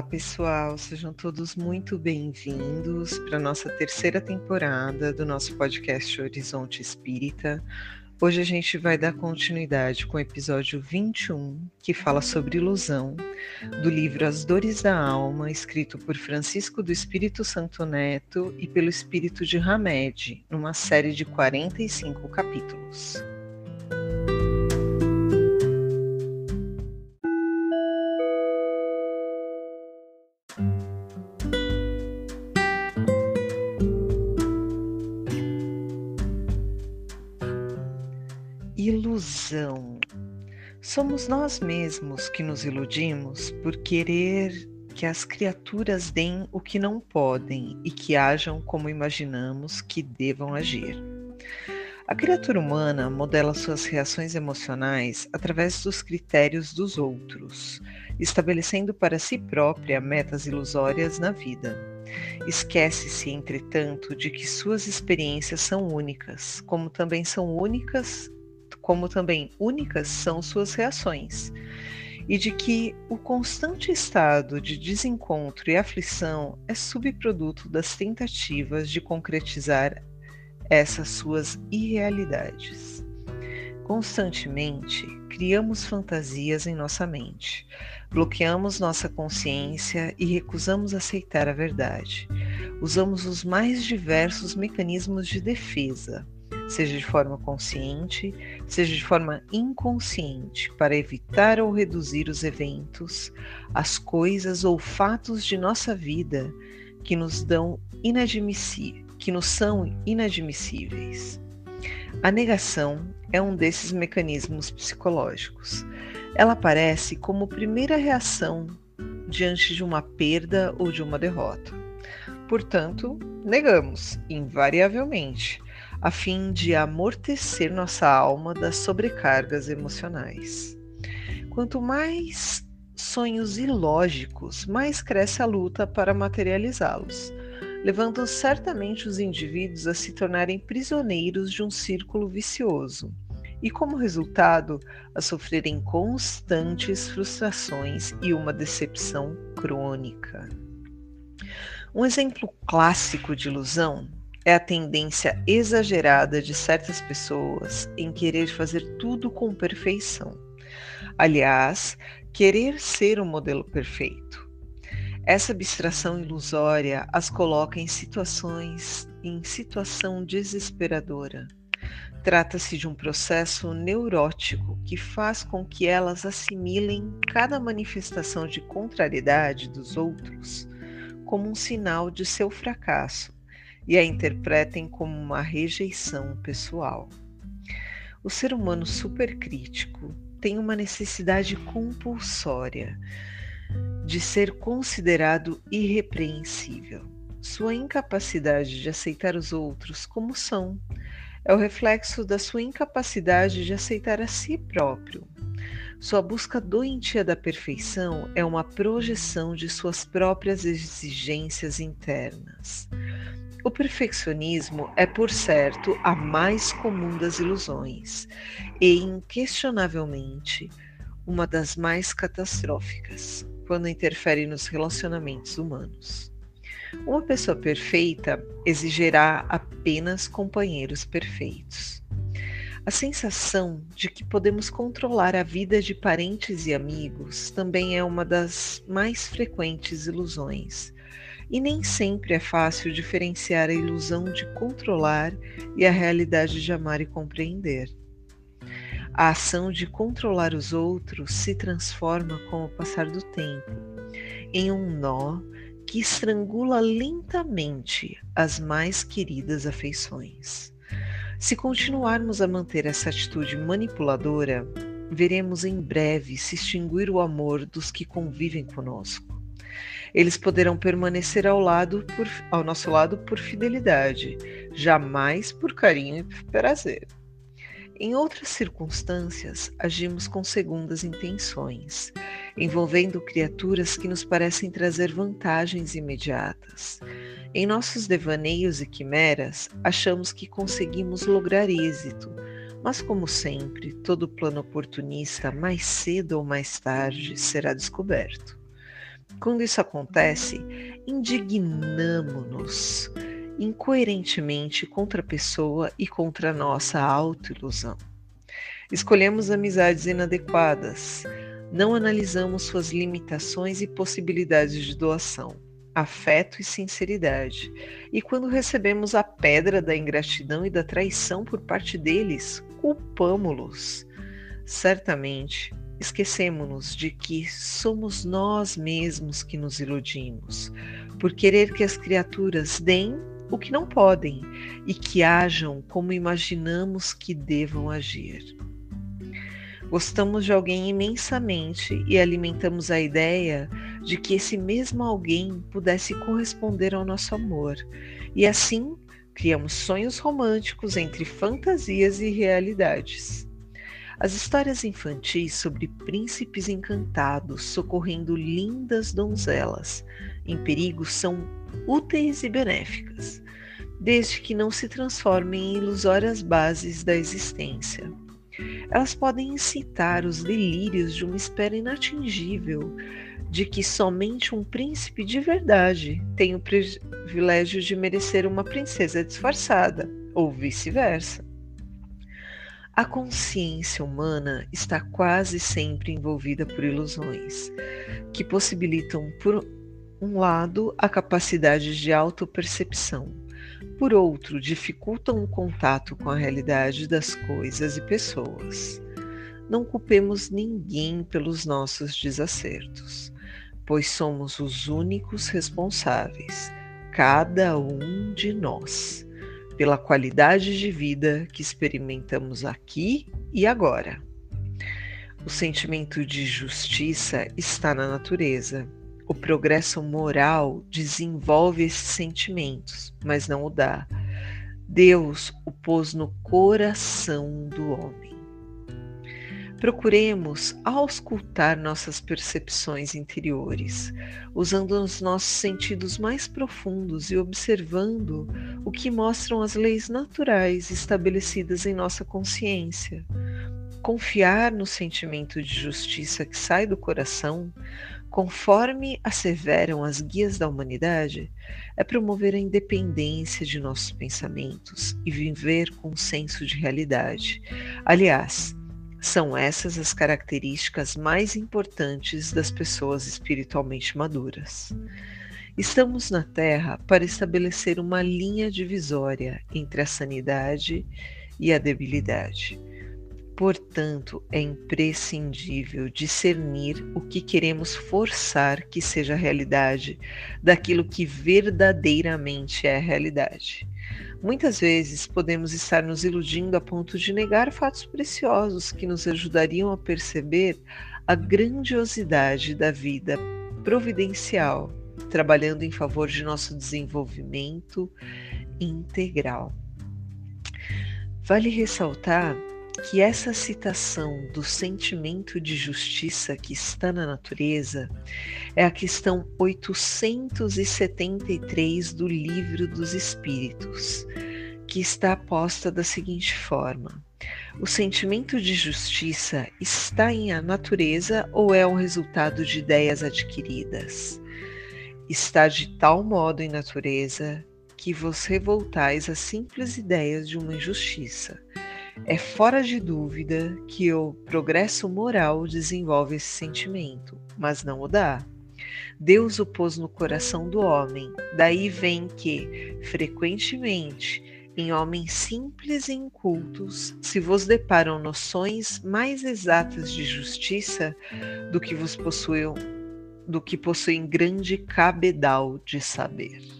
Olá, pessoal, sejam todos muito bem-vindos para a nossa terceira temporada do nosso podcast Horizonte Espírita. Hoje a gente vai dar continuidade com o episódio 21, que fala sobre ilusão, do livro As Dores da Alma, escrito por Francisco do Espírito Santo Neto e pelo Espírito de Hamed, numa série de 45 capítulos. Ilusão. Somos nós mesmos que nos iludimos por querer que as criaturas deem o que não podem e que ajam como imaginamos que devam agir. A criatura humana modela suas reações emocionais através dos critérios dos outros, estabelecendo para si própria metas ilusórias na vida. Esquece-se, entretanto, de que suas experiências são únicas, como também são únicas, como também únicas são suas reações, e de que o constante estado de desencontro e aflição é subproduto das tentativas de concretizar essas suas irrealidades. Constantemente criamos fantasias em nossa mente, bloqueamos nossa consciência e recusamos aceitar a verdade. Usamos os mais diversos mecanismos de defesa, seja de forma consciente, seja de forma inconsciente, para evitar ou reduzir os eventos, as coisas ou fatos de nossa vida que nos dão que nos são inadmissíveis. A negação é um desses mecanismos psicológicos. Ela aparece como primeira reação diante de uma perda ou de uma derrota. Portanto, negamos, invariavelmente, a fim de amortecer nossa alma das sobrecargas emocionais. Quanto mais sonhos ilógicos, mais cresce a luta para materializá-los levando certamente os indivíduos a se tornarem prisioneiros de um círculo vicioso e, como resultado, a sofrerem constantes frustrações e uma decepção crônica. Um exemplo clássico de ilusão é a tendência exagerada de certas pessoas em querer fazer tudo com perfeição. Aliás, querer ser o um modelo perfeito. Essa abstração ilusória as coloca em situações em situação desesperadora. Trata-se de um processo neurótico que faz com que elas assimilem cada manifestação de contrariedade dos outros como um sinal de seu fracasso e a interpretem como uma rejeição pessoal. O ser humano supercrítico tem uma necessidade compulsória de ser considerado irrepreensível. Sua incapacidade de aceitar os outros como são é o reflexo da sua incapacidade de aceitar a si próprio. Sua busca doentia da perfeição é uma projeção de suas próprias exigências internas. O perfeccionismo é, por certo, a mais comum das ilusões e, inquestionavelmente, uma das mais catastróficas quando interfere nos relacionamentos humanos. Uma pessoa perfeita exigirá apenas companheiros perfeitos. A sensação de que podemos controlar a vida de parentes e amigos também é uma das mais frequentes ilusões, e nem sempre é fácil diferenciar a ilusão de controlar e a realidade de amar e compreender. A ação de controlar os outros se transforma com o passar do tempo em um nó que estrangula lentamente as mais queridas afeições. Se continuarmos a manter essa atitude manipuladora, veremos em breve se extinguir o amor dos que convivem conosco. Eles poderão permanecer ao, lado por, ao nosso lado por fidelidade, jamais por carinho e prazer. Em outras circunstâncias, agimos com segundas intenções, envolvendo criaturas que nos parecem trazer vantagens imediatas. Em nossos devaneios e quimeras, achamos que conseguimos lograr êxito, mas, como sempre, todo plano oportunista, mais cedo ou mais tarde, será descoberto. Quando isso acontece, indignamo-nos incoerentemente contra a pessoa e contra a nossa autoilusão. Escolhemos amizades inadequadas, não analisamos suas limitações e possibilidades de doação, afeto e sinceridade. E quando recebemos a pedra da ingratidão e da traição por parte deles, culpamo-los. Certamente, esquecemos-nos de que somos nós mesmos que nos iludimos, por querer que as criaturas deem o que não podem e que ajam como imaginamos que devam agir. Gostamos de alguém imensamente e alimentamos a ideia de que esse mesmo alguém pudesse corresponder ao nosso amor, e assim criamos sonhos românticos entre fantasias e realidades. As histórias infantis sobre príncipes encantados socorrendo lindas donzelas em perigo são úteis e benéficas, desde que não se transformem em ilusórias bases da existência. Elas podem incitar os delírios de uma espera inatingível de que somente um príncipe de verdade tem o privilégio de merecer uma princesa disfarçada, ou vice-versa. A consciência humana está quase sempre envolvida por ilusões, que possibilitam, por um lado, a capacidade de autopercepção, por outro, dificultam o contato com a realidade das coisas e pessoas. Não culpemos ninguém pelos nossos desacertos, pois somos os únicos responsáveis, cada um de nós, pela qualidade de vida que experimentamos aqui e agora. O sentimento de justiça está na natureza o progresso moral desenvolve esses sentimentos, mas não o dá. Deus o pôs no coração do homem. Procuremos auscultar nossas percepções interiores, usando os nossos sentidos mais profundos e observando o que mostram as leis naturais estabelecidas em nossa consciência. Confiar no sentimento de justiça que sai do coração conforme asseveram as guias da humanidade, é promover a independência de nossos pensamentos e viver com um senso de realidade. Aliás, são essas as características mais importantes das pessoas espiritualmente maduras. Estamos na Terra para estabelecer uma linha divisória entre a sanidade e a debilidade Portanto, é imprescindível discernir o que queremos forçar que seja realidade daquilo que verdadeiramente é realidade. Muitas vezes podemos estar nos iludindo a ponto de negar fatos preciosos que nos ajudariam a perceber a grandiosidade da vida providencial, trabalhando em favor de nosso desenvolvimento integral. Vale ressaltar que essa citação do sentimento de justiça que está na natureza é a questão 873 do Livro dos Espíritos, que está posta da seguinte forma: O sentimento de justiça está em a natureza ou é o resultado de ideias adquiridas? Está de tal modo em natureza que vos revoltais às simples ideias de uma injustiça é fora de dúvida que o progresso moral desenvolve esse sentimento, mas não o dá. Deus o pôs no coração do homem, daí vem que, frequentemente, em homens simples e incultos, se vos deparam noções mais exatas de justiça do que vos possuem, do que possuem grande cabedal de saber.